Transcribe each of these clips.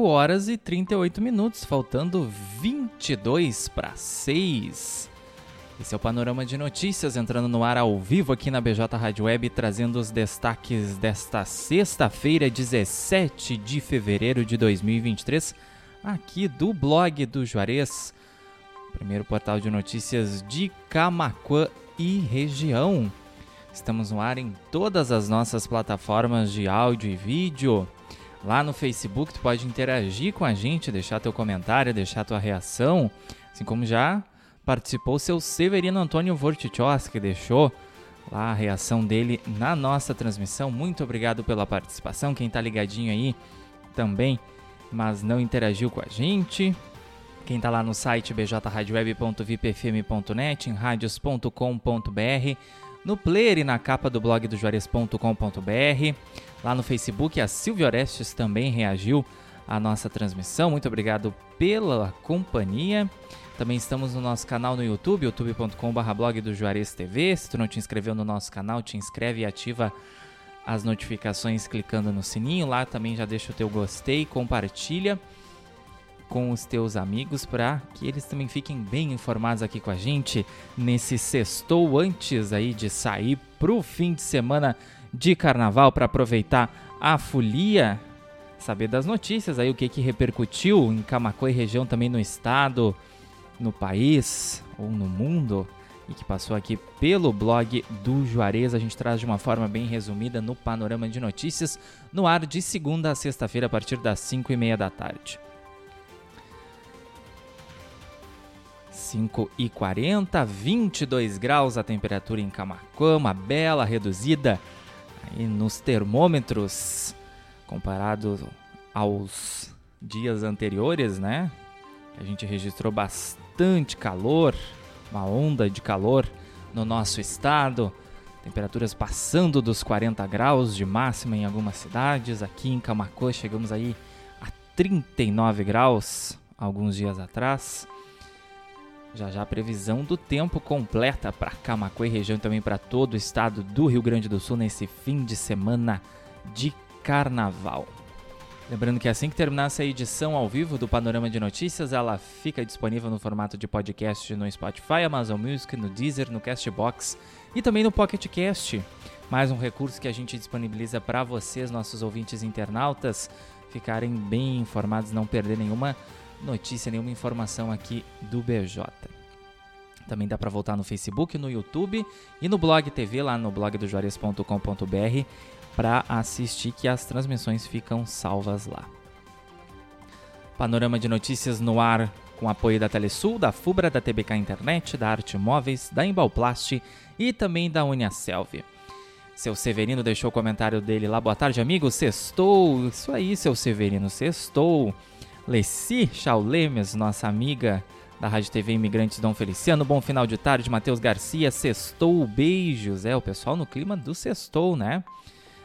5 horas e 38 minutos, faltando 22 para 6. Esse é o Panorama de Notícias entrando no ar ao vivo aqui na BJ Rádio Web, trazendo os destaques desta sexta-feira, 17 de fevereiro de 2023, aqui do blog do Juarez, primeiro portal de notícias de Camaquã e região. Estamos no ar em todas as nossas plataformas de áudio e vídeo. Lá no Facebook tu pode interagir com a gente, deixar teu comentário, deixar tua reação, assim como já participou o seu Severino Antônio Vortichos, que deixou lá a reação dele na nossa transmissão. Muito obrigado pela participação, quem tá ligadinho aí também, mas não interagiu com a gente. Quem está lá no site bjradioweb.vipfm.net, em radios.com.br, no player e na capa do blog do juarez.com.br. Lá no Facebook, a Silvia Orestes também reagiu à nossa transmissão. Muito obrigado pela companhia. Também estamos no nosso canal no YouTube, youtube.com.br blog do Juarez TV. Se tu não te inscreveu no nosso canal, te inscreve e ativa as notificações clicando no sininho. Lá também já deixa o teu gostei, compartilha com os teus amigos para que eles também fiquem bem informados aqui com a gente nesse sextou antes aí de sair pro fim de semana de carnaval para aproveitar a folia, saber das notícias aí o que que repercutiu em Camacuã e região também no estado, no país ou no mundo e que passou aqui pelo blog do Juarez. A gente traz de uma forma bem resumida no panorama de notícias no ar de segunda a sexta-feira a partir das 5 e meia da tarde. 5 e 40, 22 graus a temperatura em Camacuã, uma bela reduzida aí nos termômetros comparado aos dias anteriores, né? A gente registrou bastante calor, uma onda de calor no nosso estado, temperaturas passando dos 40 graus de máxima em algumas cidades. Aqui em Camacuã chegamos aí a 39 graus alguns dias atrás. Já já a previsão do tempo completa para Camacuã e região e também para todo o estado do Rio Grande do Sul nesse fim de semana de carnaval. Lembrando que assim que terminar essa edição ao vivo do Panorama de Notícias, ela fica disponível no formato de podcast no Spotify, Amazon Music, no Deezer, no Castbox e também no Pocket Cast. Mais um recurso que a gente disponibiliza para vocês, nossos ouvintes internautas, ficarem bem informados, não perder nenhuma nenhuma informação aqui do BJ. Também dá para voltar no Facebook, no YouTube e no Blog TV, lá no blog do juarez.com.br, para assistir que as transmissões ficam salvas lá. Panorama de notícias no ar com apoio da Telesul, da Fubra, da TBK Internet, da Arte Móveis, da Embalplast e também da Uniaselv. Seu Severino deixou o comentário dele lá. Boa tarde, amigo. Sextou. Isso aí, seu Severino. Sextou. Leci Chaulemes, nossa amiga da Rádio TV Imigrantes Dom Feliciano. Bom final de tarde, Matheus Garcia. Sextou, beijos. É, o pessoal no clima do sextou, né?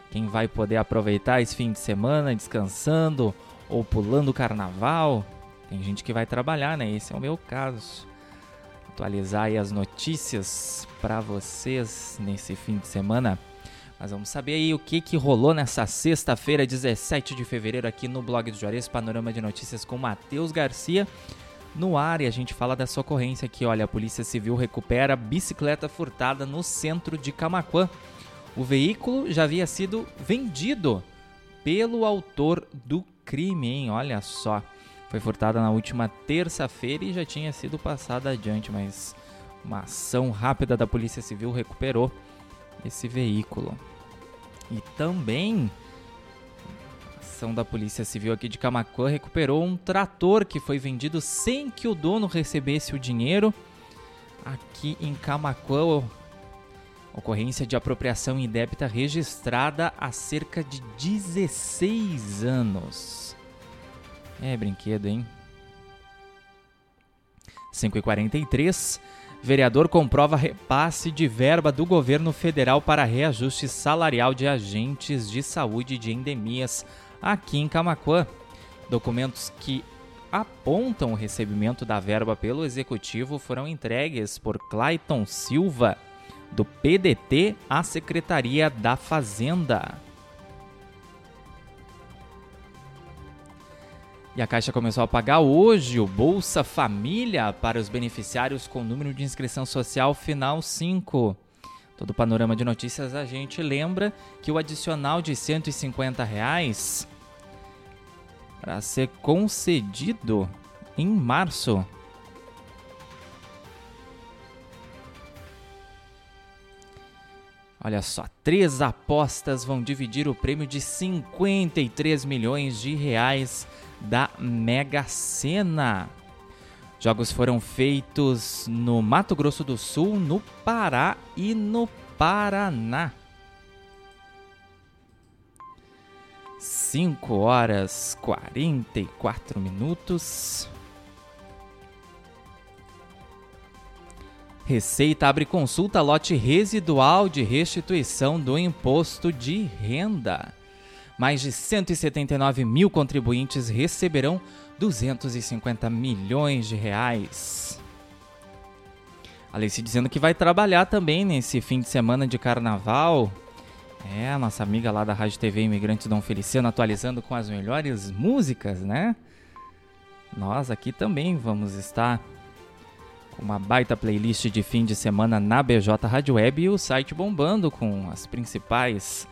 Quem vai poder aproveitar esse fim de semana descansando ou pulando o carnaval. Tem gente que vai trabalhar, né? Esse é o meu caso. Atualizar aí as notícias para vocês nesse fim de semana. Mas vamos saber aí o que, que rolou nessa sexta-feira, 17 de fevereiro, aqui no blog do Juarez, Panorama de Notícias com Matheus Garcia. No ar, e a gente fala dessa ocorrência aqui, olha, a Polícia Civil recupera bicicleta furtada no centro de Camaquã. O veículo já havia sido vendido pelo autor do crime, hein? Olha só. Foi furtada na última terça-feira e já tinha sido passada adiante, mas uma ação rápida da Polícia Civil recuperou esse veículo. E também ação da Polícia Civil aqui de Camacuã recuperou um trator que foi vendido sem que o dono recebesse o dinheiro. Aqui em Camacuã, ocorrência de apropriação indébita registrada há cerca de 16 anos. É brinquedo, hein? 5h43. Vereador comprova repasse de verba do governo federal para reajuste salarial de agentes de saúde de endemias aqui em Camacuã. Documentos que apontam o recebimento da verba pelo executivo foram entregues por Clayton Silva, do PDT, à Secretaria da Fazenda. E a Caixa começou a pagar hoje o Bolsa Família para os beneficiários com número de inscrição social final 5. Todo o panorama de notícias a gente lembra que o adicional de 150 reais para ser concedido em março. Olha só, três apostas vão dividir o prêmio de 53 milhões de reais da Mega Sena. Jogos foram feitos no Mato Grosso do Sul, no Pará e no Paraná. 5 horas 44 minutos. Receita abre consulta lote residual de restituição do imposto de renda mais de 179 mil contribuintes receberão 250 milhões de reais. Alice dizendo que vai trabalhar também nesse fim de semana de carnaval. É, a nossa amiga lá da Rádio TV Imigrante Dom Feliciano atualizando com as melhores músicas, né? Nós aqui também vamos estar com uma baita playlist de fim de semana na BJ Rádio Web e o site bombando com as principais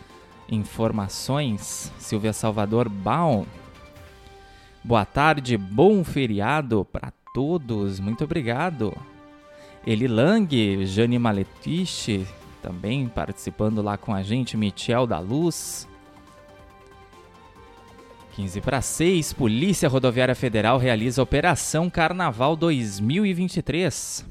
informações, Silvia Salvador Baum. Boa tarde, bom feriado para todos, muito obrigado. Eli Lang, Jane Maletiche, também participando lá com a gente, Michel da Luz. 15 para 6, Polícia Rodoviária Federal realiza Operação Carnaval 2023.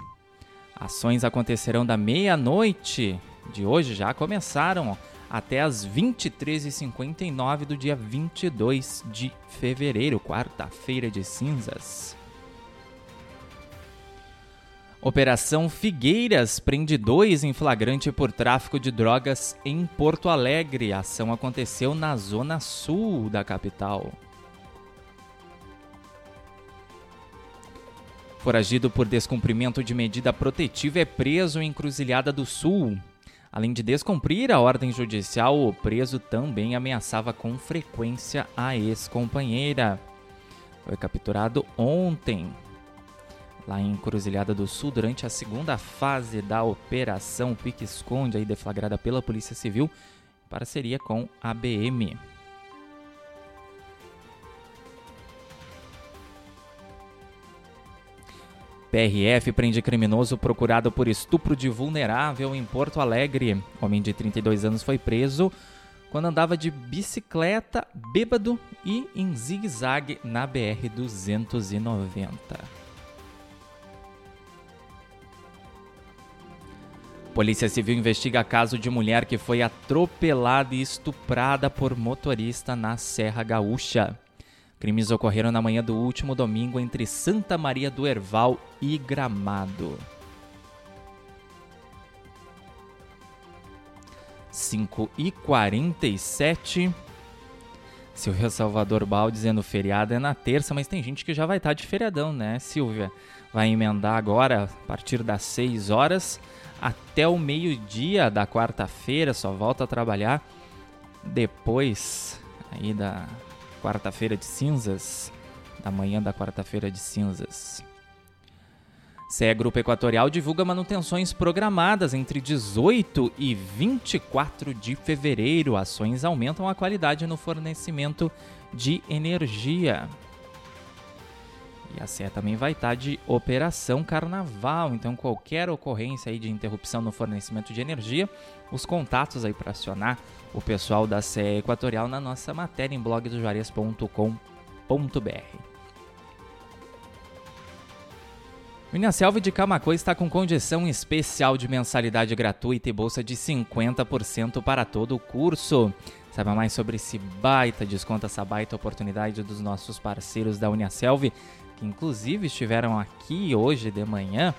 Ações acontecerão da meia-noite de hoje, já começaram até as 23h59 do dia 22 de fevereiro, quarta-feira de cinzas. Operação Figueiras prende dois em flagrante por tráfico de drogas em Porto Alegre. A ação aconteceu na zona sul da capital. Foragido por descumprimento de medida protetiva é preso em Encruzilhada do Sul. Além de descumprir a ordem judicial, o preso também ameaçava com frequência a ex-companheira. Foi capturado ontem, lá em Cruzilhada do Sul, durante a segunda fase da Operação Pique Esconde, aí deflagrada pela Polícia Civil, em parceria com a BM. PRF prende criminoso procurado por estupro de vulnerável em Porto Alegre. Homem de 32 anos foi preso quando andava de bicicleta, bêbado e em zigue-zague na BR-290. Polícia Civil investiga caso de mulher que foi atropelada e estuprada por motorista na Serra Gaúcha. Crimes ocorreram na manhã do último domingo entre Santa Maria do Herval e Gramado. 5 e 47. Silvia Salvador Bal dizendo feriado é na terça, mas tem gente que já vai estar tá de feriadão, né, Silvia? Vai emendar agora a partir das 6 horas até o meio-dia da quarta-feira, só volta a trabalhar depois aí da quarta-feira de cinzas, da manhã da quarta-feira de cinzas. CE Grupo Equatorial divulga manutenções programadas entre 18 e 24 de fevereiro. Ações aumentam a qualidade no fornecimento de energia. E a CE também vai estar de operação carnaval, então qualquer ocorrência aí de interrupção no fornecimento de energia, os contatos aí para acionar o pessoal da CE Equatorial na nossa matéria em blogdojuarez.com.br. Selva de Camacô está com condição especial de mensalidade gratuita e bolsa de 50% para todo o curso. Saiba mais sobre esse baita desconto, essa baita oportunidade dos nossos parceiros da Uniaselv que inclusive estiveram aqui hoje de manhã.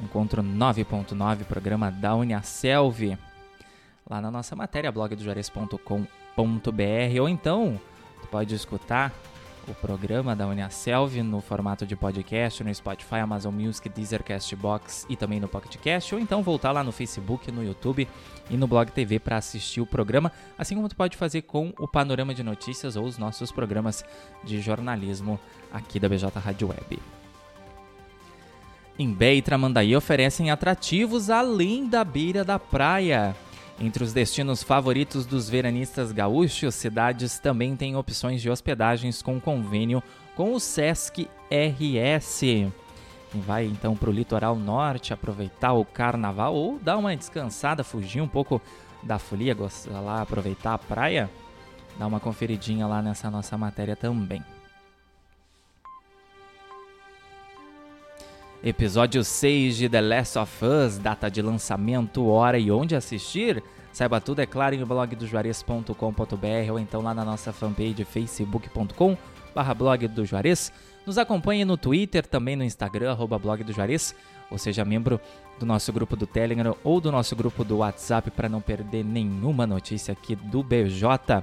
Encontro 9.9, programa da Uniaselv, lá na nossa matéria, blog do ou então tu pode escutar o programa da Uniaselv no formato de podcast no Spotify, Amazon Music, Deezer, Castbox e também no Pocket Cast, ou então voltar lá no Facebook, no YouTube e no Blog TV para assistir o programa, assim como tu pode fazer com o Panorama de Notícias ou os nossos programas de jornalismo aqui da BJ Rádio Web. Imbé e Tramandaí oferecem atrativos além da beira da praia. Entre os destinos favoritos dos veranistas gaúchos, cidades também têm opções de hospedagens com convênio com o Sesc RS. Quem vai então para o litoral norte aproveitar o carnaval ou dar uma descansada, fugir um pouco da folia, gostar lá, aproveitar a praia, dá uma conferidinha lá nessa nossa matéria também. Episódio 6 de The Last of Us, data de lançamento, hora e onde assistir? Saiba tudo, é claro, em blogdojuarez.com.br ou então lá na nossa fanpage facebook.com barra blog do Juarez. Nos acompanhe no Twitter, também no Instagram, arroba blog do Juarez, ou seja, membro do nosso grupo do Telegram ou do nosso grupo do WhatsApp para não perder nenhuma notícia aqui do BJ.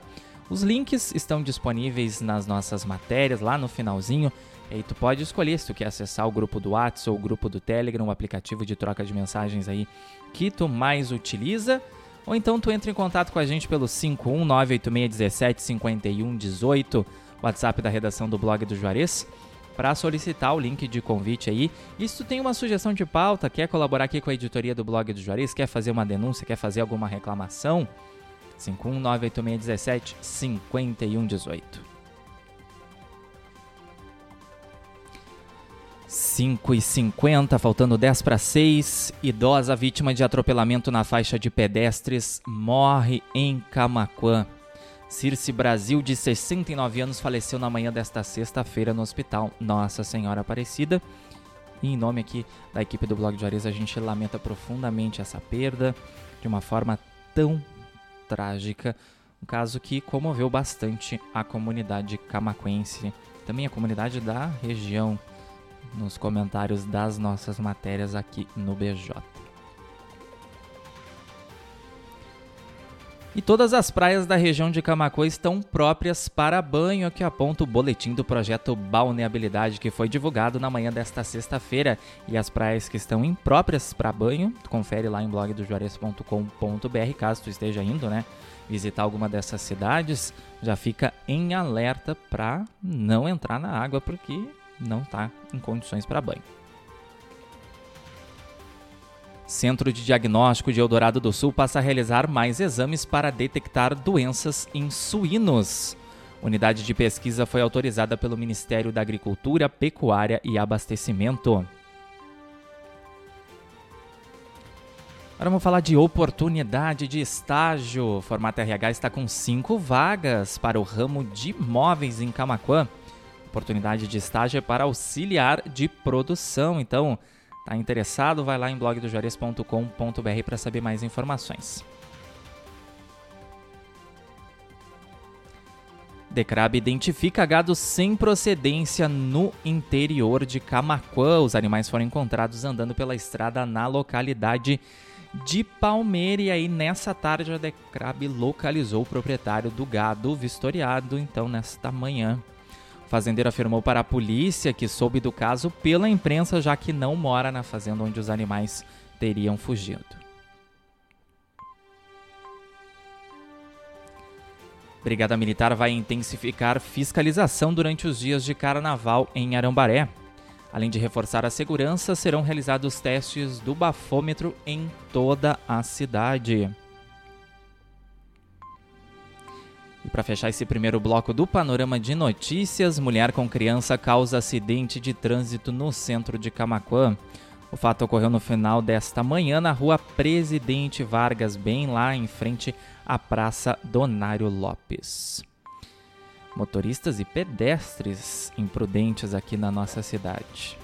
Os links estão disponíveis nas nossas matérias, lá no finalzinho. E tu pode escolher se tu quer acessar o grupo do WhatsApp ou o grupo do Telegram, o aplicativo de troca de mensagens aí que tu mais utiliza. Ou então tu entra em contato com a gente pelo 51986175118, WhatsApp da redação do blog do Juarez, para solicitar o link de convite aí. E se tu tem uma sugestão de pauta, quer colaborar aqui com a editoria do blog do Juarez, quer fazer uma denúncia, quer fazer alguma reclamação, 51986175118. 5 e 50 faltando 10 para 6. Idosa vítima de atropelamento na faixa de pedestres morre em Camaquã. Circe Brasil, de 69 anos, faleceu na manhã desta sexta-feira no hospital Nossa Senhora Aparecida. E em nome aqui da equipe do Blog de Juarez, a gente lamenta profundamente essa perda de uma forma tão trágica. Um caso que comoveu bastante a comunidade camaquense, também a comunidade da região nos comentários das nossas matérias aqui no BJ. E todas as praias da região de Camacuã estão próprias para banho, aqui aponta o boletim do projeto Balneabilidade que foi divulgado na manhã desta sexta-feira. E as praias que estão impróprias para banho, confere lá em blogdojuarez.com.br, caso tu esteja indo, né, visitar alguma dessas cidades, já fica em alerta para não entrar na água porque não está em condições para banho. Centro de Diagnóstico de Eldorado do Sul passa a realizar mais exames para detectar doenças em suínos. Unidade de pesquisa foi autorizada pelo Ministério da Agricultura, Pecuária e Abastecimento. Agora vamos falar de oportunidade de estágio. Formato RH está com cinco vagas para o ramo de imóveis em Camaquã oportunidade de estágio é para auxiliar de produção. Então, tá interessado? Vai lá em blogdojuarez.com.br para saber mais informações. Decrab identifica gado sem procedência no interior de Camaquã. Os animais foram encontrados andando pela estrada na localidade de Palmeira. E aí, nessa tarde, a Decrab localizou o proprietário do gado vistoriado, então, nesta manhã. Fazendeiro afirmou para a polícia que soube do caso pela imprensa, já que não mora na fazenda onde os animais teriam fugido. Brigada Militar vai intensificar fiscalização durante os dias de carnaval em Arambaré. Além de reforçar a segurança, serão realizados testes do bafômetro em toda a cidade. E para fechar esse primeiro bloco do panorama de notícias, mulher com criança causa acidente de trânsito no centro de Camaquã. O fato ocorreu no final desta manhã na rua Presidente Vargas, bem lá em frente à Praça Donário Lopes. Motoristas e pedestres imprudentes aqui na nossa cidade.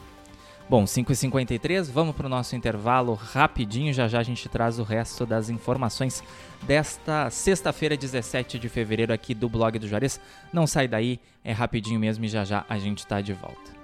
Bom, 5h53, vamos para o nosso intervalo rapidinho. Já já a gente traz o resto das informações desta sexta-feira, 17 de fevereiro, aqui do blog do Juarez. Não sai daí, é rapidinho mesmo e já já a gente está de volta.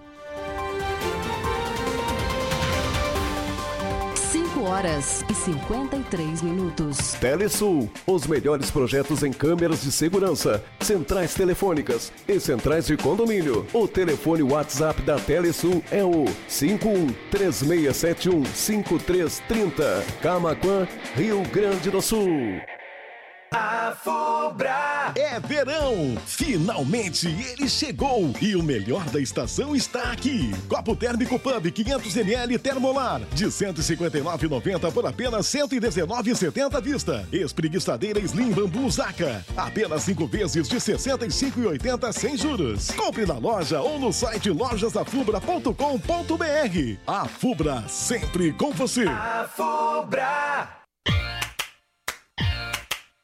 5 horas e 53 minutos. Telesul, os melhores projetos em câmeras de segurança, centrais telefônicas e centrais de condomínio. O telefone WhatsApp da Telesul é o 5136715330. Camaquã, Rio Grande do Sul. A Fubra é verão! Finalmente ele chegou! E o melhor da estação está aqui! Copo térmico Pub 500ml Termolar de 159,90 por apenas 119,70 à vista. Espreguiçadeira Slim Bambu Zaca, apenas 5 vezes de 65,80 sem juros. Compre na loja ou no site lojasafubra.com.br. A Fubra sempre com você! A Fubra!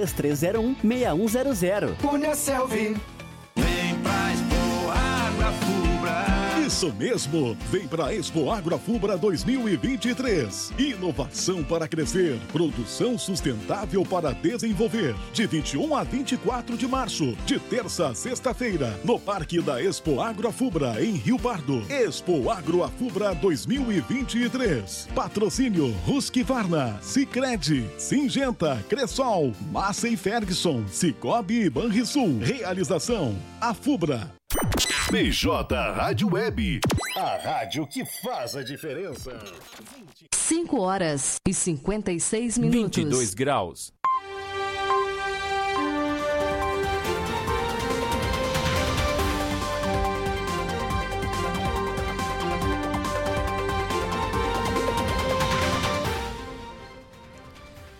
3301 6100. Punha Selvi. Vem pra Expo Água Fubra. Isso mesmo! Vem pra Expo Agro Fubra 2023. Inovação para crescer, produção sustentável para desenvolver. De 21 a 24 de março, de terça a sexta-feira, no Parque da Expo Agro Fubra, em Rio Pardo. Expo Agro Fubra 2023. Patrocínio Husqvarna, Sicredi, Singenta, Cressol, Massa e Ferguson, Cicobi e Banrisul. Realização Afubra. BJ Rádio Web. A rádio que faz a diferença. 5 horas e 56 minutos. 22 graus.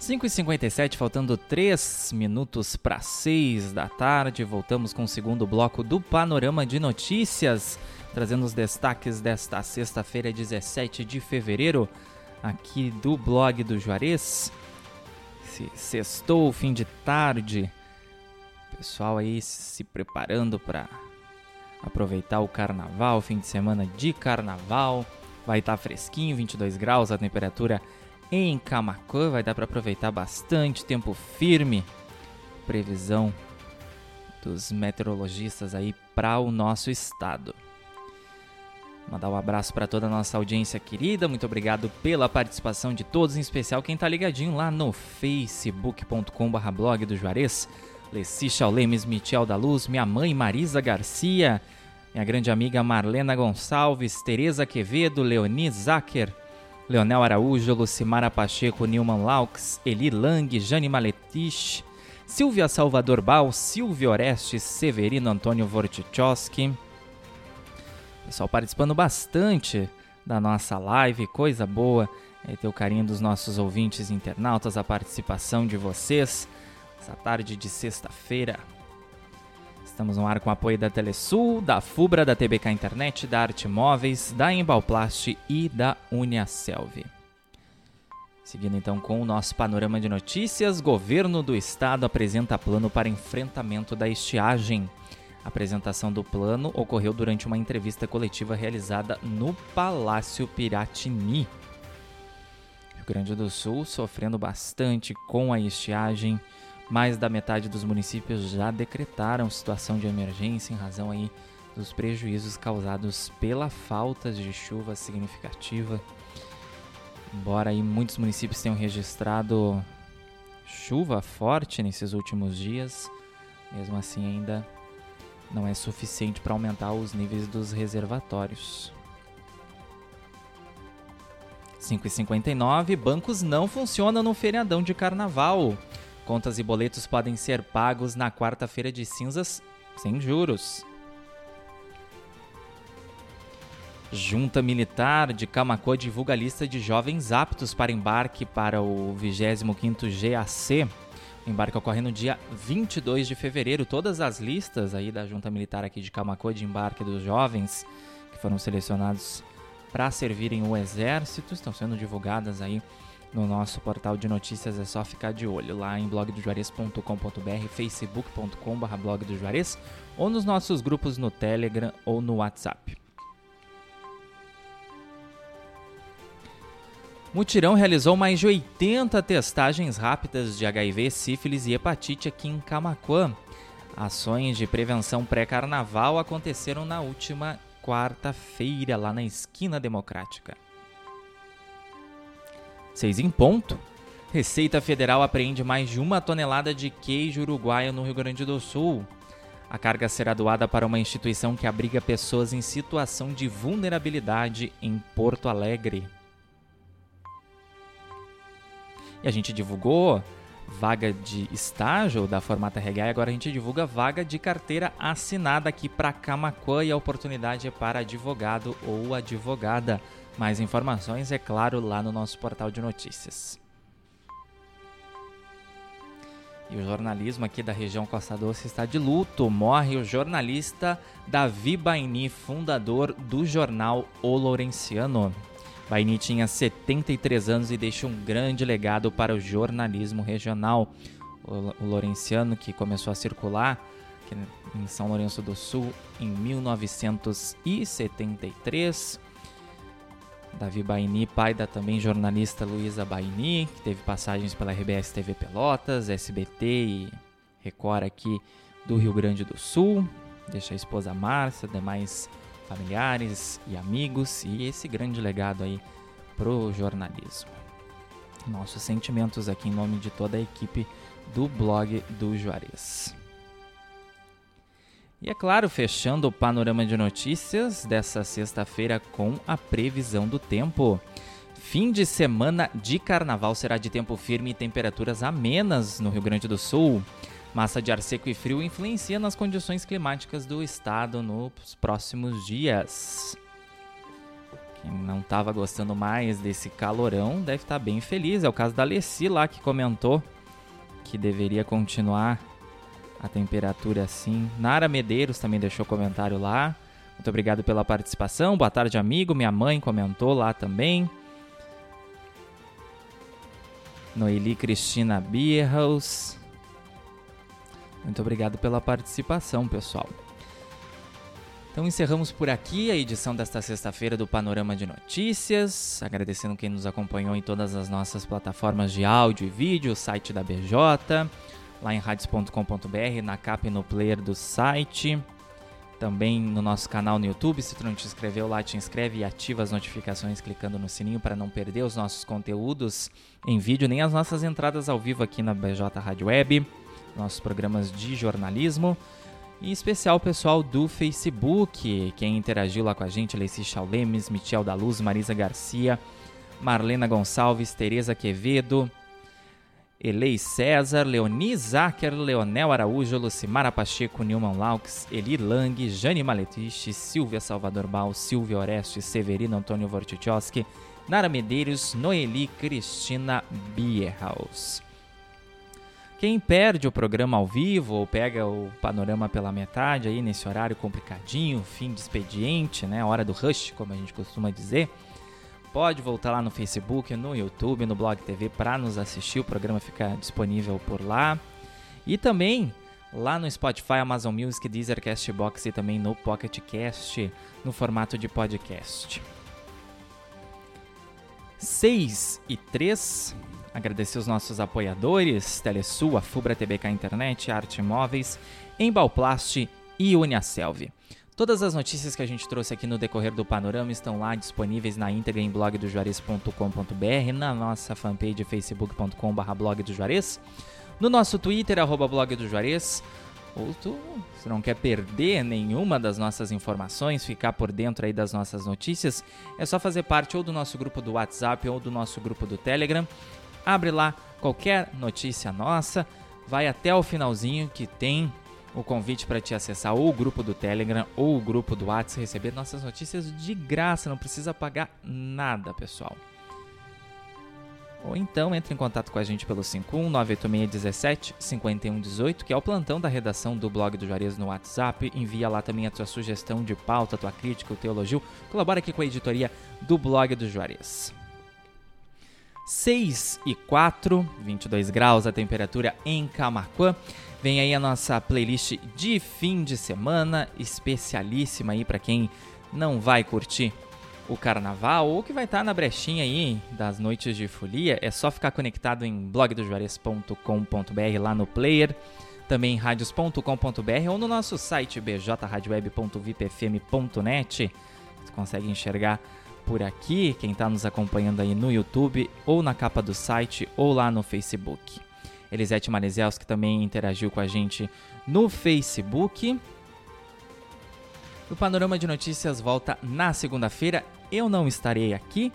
Cinco e cinquenta faltando 3 minutos para 6 da tarde. Voltamos com o segundo bloco do Panorama de Notícias, trazendo os destaques desta sexta-feira, 17 de fevereiro, aqui do blog do Juarez. Se sextou, fim de tarde, pessoal aí se preparando para aproveitar o carnaval, fim de semana de carnaval. Vai estar tá fresquinho, 22 graus a temperatura em Camacuã. Vai dar para aproveitar bastante, tempo firme. Previsão dos meteorologistas aí para o nosso estado. Mandar um abraço para toda a nossa audiência querida. Muito obrigado pela participação de todos, em especial quem tá ligadinho lá no facebook.com/blog do Juarez. Leci Chaulemes, Michel da Luz, minha mãe Marisa Garcia, minha grande amiga Marlena Gonçalves, Tereza Quevedo, Leoni Zacher, Leonel Araújo, Lucimara Pacheco, Nilman Laux, Eli Lang, Jane Maletich, Silvia Salvador Bal, Silvio Orestes, Severino Antônio Vortichowski. Pessoal participando bastante da nossa live, coisa boa é ter o carinho dos nossos ouvintes internautas, a participação de vocês. Essa tarde de sexta-feira, Estamos no ar com apoio da Telesul, da Fubra, da TBK Internet, da Arte Móveis, da Embalplast e da Uniaselv. Seguindo então com o nosso panorama de notícias, governo do estado apresenta plano para enfrentamento da estiagem. A apresentação do plano ocorreu durante uma entrevista coletiva realizada no Palácio Piratini. Rio Grande do Sul sofrendo bastante com a estiagem. Mais da metade dos municípios já decretaram situação de emergência em razão aí dos prejuízos causados pela falta de chuva significativa. Embora aí muitos municípios tenham registrado chuva forte nesses últimos dias, mesmo assim ainda não é suficiente para aumentar os níveis dos reservatórios. 5,59 bancos não funcionam no feriadão de carnaval. Contas e boletos podem ser pagos na quarta-feira de cinzas sem juros. Junta Militar de Camacô divulga a lista de jovens aptos para embarque para o 25º GAC. O embarque ocorre no dia 22 de fevereiro. Todas as listas aí da Junta Militar aqui de Camacô de embarque dos jovens que foram selecionados para servirem o exército estão sendo divulgadas aí no nosso portal de notícias. É só ficar de olho lá em blogdojuarez.com.br, facebook.com.br blog do Juarez ou nos nossos grupos no Telegram ou no WhatsApp. Mutirão realizou mais de 80 testagens rápidas de HIV, sífilis e hepatite aqui em Camacuã. Ações de prevenção pré-carnaval aconteceram na última quarta-feira, lá na Esquina Democrática. 6 em ponto. Receita Federal apreende mais de uma tonelada de queijo uruguaio no Rio Grande do Sul. A carga será doada para uma instituição que abriga pessoas em situação de vulnerabilidade em Porto Alegre. E a gente divulgou vaga de estágio da Formata RH e agora a gente divulga vaga de carteira assinada aqui para Camacuã e a oportunidade é para advogado ou advogada. Mais informações, é claro, lá no nosso portal de notícias. E o jornalismo aqui da região Costa Doce está de luto. Morre o jornalista Davi Baini, fundador do jornal O Lourenciano. Baini tinha 73 anos e deixou um grande legado para o jornalismo regional. O Lourenciano, que começou a circular em São Lourenço do Sul em 1973, Davi Baini, pai da também jornalista Luísa Baini, que teve passagens pela RBS TV Pelotas, SBT e Record aqui do Rio Grande do Sul. Deixa a esposa Márcia, demais familiares e amigos e esse grande legado aí pro jornalismo. Nossos sentimentos aqui em nome de toda a equipe do blog do Juarez. E é claro, fechando o panorama de notícias dessa sexta-feira com a previsão do tempo. Fim de semana de carnaval será de tempo firme e temperaturas amenas no Rio Grande do Sul. Massa de ar seco e frio influencia nas condições climáticas do estado nos próximos dias. Quem não estava gostando mais desse calorão deve estar tá bem feliz. É o caso da Alessi lá que comentou que deveria continuar a temperatura assim. Nara Medeiros também deixou comentário lá. Muito obrigado pela participação. Boa tarde, amigo. Minha mãe comentou lá também. Noeli Cristina Bierhaus. Muito obrigado pela participação, pessoal. Então encerramos por aqui a edição desta sexta-feira do Panorama de Notícias, agradecendo quem nos acompanhou em todas as nossas plataformas de áudio e vídeo, o site da BJ, lá em radios.com.br, na capa e no player do site. Também no nosso canal no YouTube, se tu não te inscreveu lá, te inscreve e ativa as notificações clicando no sininho para não perder os nossos conteúdos em vídeo, nem as nossas entradas ao vivo aqui na BJ Rádio Web, nossos programas de jornalismo. E em especial o pessoal do Facebook, quem interagiu lá com a gente, Leci Chaulemes, Michel da Luz, Marisa Garcia, Marlena Gonçalves, Tereza Quevedo, Elei César, Leoni Zacher, Leonel Araújo, Lucimara Pacheco, Nilman Laux, Eli Lang, Jane Maletiche, Silvia Salvador Bal, Silvia Oreste, Severino Antônio Vortichowski, Nara Medeiros, Noeli Cristina Bierhaus. Quem perde o programa ao vivo ou pega o panorama pela metade aí nesse horário complicadinho, fim de expediente, né, hora do rush, como a gente costuma dizer, pode voltar lá no Facebook, no YouTube, no Blog TV para nos assistir. O programa fica disponível por lá. E também lá no Spotify, Amazon Music, Deezer, Castbox e também no Pocket Cast no formato de podcast. 6 e 3. Agradecer os nossos apoiadores, Telesul, a Fubra TBK Internet, Arte Móveis, Embalplast e Uniaselv. Todas as notícias que a gente trouxe aqui no decorrer do panorama estão lá disponíveis na íntegra em blogdojuarez.com.br, na nossa fanpage facebook.com.br blog do Juarez, no nosso Twitter, arroba blog do Juarez, ou tu, se não quer perder nenhuma das nossas informações, ficar por dentro aí das nossas notícias, é só fazer parte ou do nosso grupo do WhatsApp ou do nosso grupo do Telegram. Abre lá qualquer notícia nossa, vai até o finalzinho que tem o convite para te acessar ou o grupo do Telegram ou o grupo do WhatsApp, receber nossas notícias de graça, não precisa pagar nada, pessoal. Ou então entre em contato com a gente pelo 51986175118, que é o plantão da redação do blog do Juarez no WhatsApp. Envia lá também a tua sugestão de pauta, a tua crítica, o teu elogio. Colabora aqui com a editoria do blog do Juarez. 6 e 4, 22 graus a temperatura em Camacuã. Vem aí a nossa playlist de fim de semana, especialíssima aí para quem não vai curtir o carnaval ou que vai estar tá na brechinha aí das noites de folia. É só ficar conectado em blogdojuarez.com.br lá no player, também em radios.com.br ou no nosso site bjradioweb.vipfm.net. Você consegue enxergar por aqui, quem está nos acompanhando aí no YouTube, ou na capa do site, ou lá no Facebook. Elisete Manezelski também interagiu com a gente no Facebook. O Panorama de Notícias volta na segunda-feira. Eu não estarei aqui,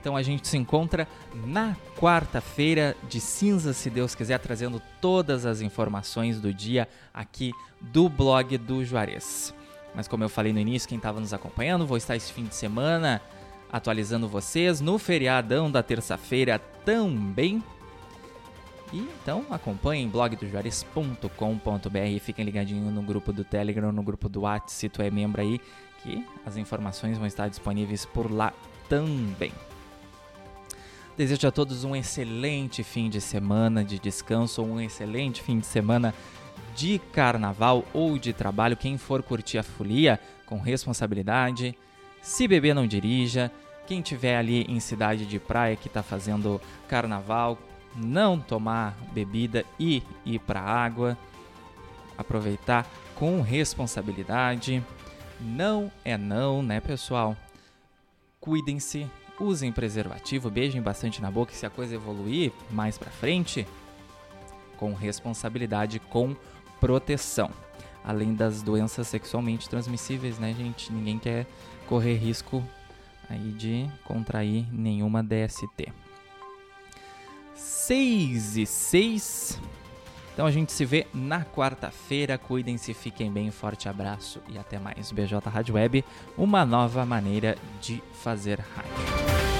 então a gente se encontra na quarta-feira de cinza, se Deus quiser, trazendo todas as informações do dia aqui do blog do Juarez. Mas como eu falei no início, quem estava nos acompanhando, vou estar esse fim de semana atualizando vocês no feriadão da terça-feira também. E então acompanhem blogdojuarez.com.br e fiquem ligadinhos no grupo do Telegram, no grupo do WhatsApp, se tu é membro aí, que as informações vão estar disponíveis por lá também. Desejo a todos um excelente fim de semana de descanso, um excelente fim de semana de carnaval ou de trabalho. Quem for curtir a folia com responsabilidade, se beber não dirija. Quem tiver ali em cidade de praia que está fazendo carnaval, não tomar bebida e ir para água, aproveitar com responsabilidade. Não é não, né, pessoal? Cuidem-se, usem preservativo, beijem bastante na boca e se a coisa evoluir mais para frente, com responsabilidade, com proteção. Além das doenças sexualmente transmissíveis, né, gente? Ninguém quer correr risco aí de contrair nenhuma DST. 6 e 6. Então a gente se vê na quarta-feira. Cuidem-se, fiquem bem. Forte abraço e até mais. BJ Rádio Web, uma nova maneira de fazer rádio.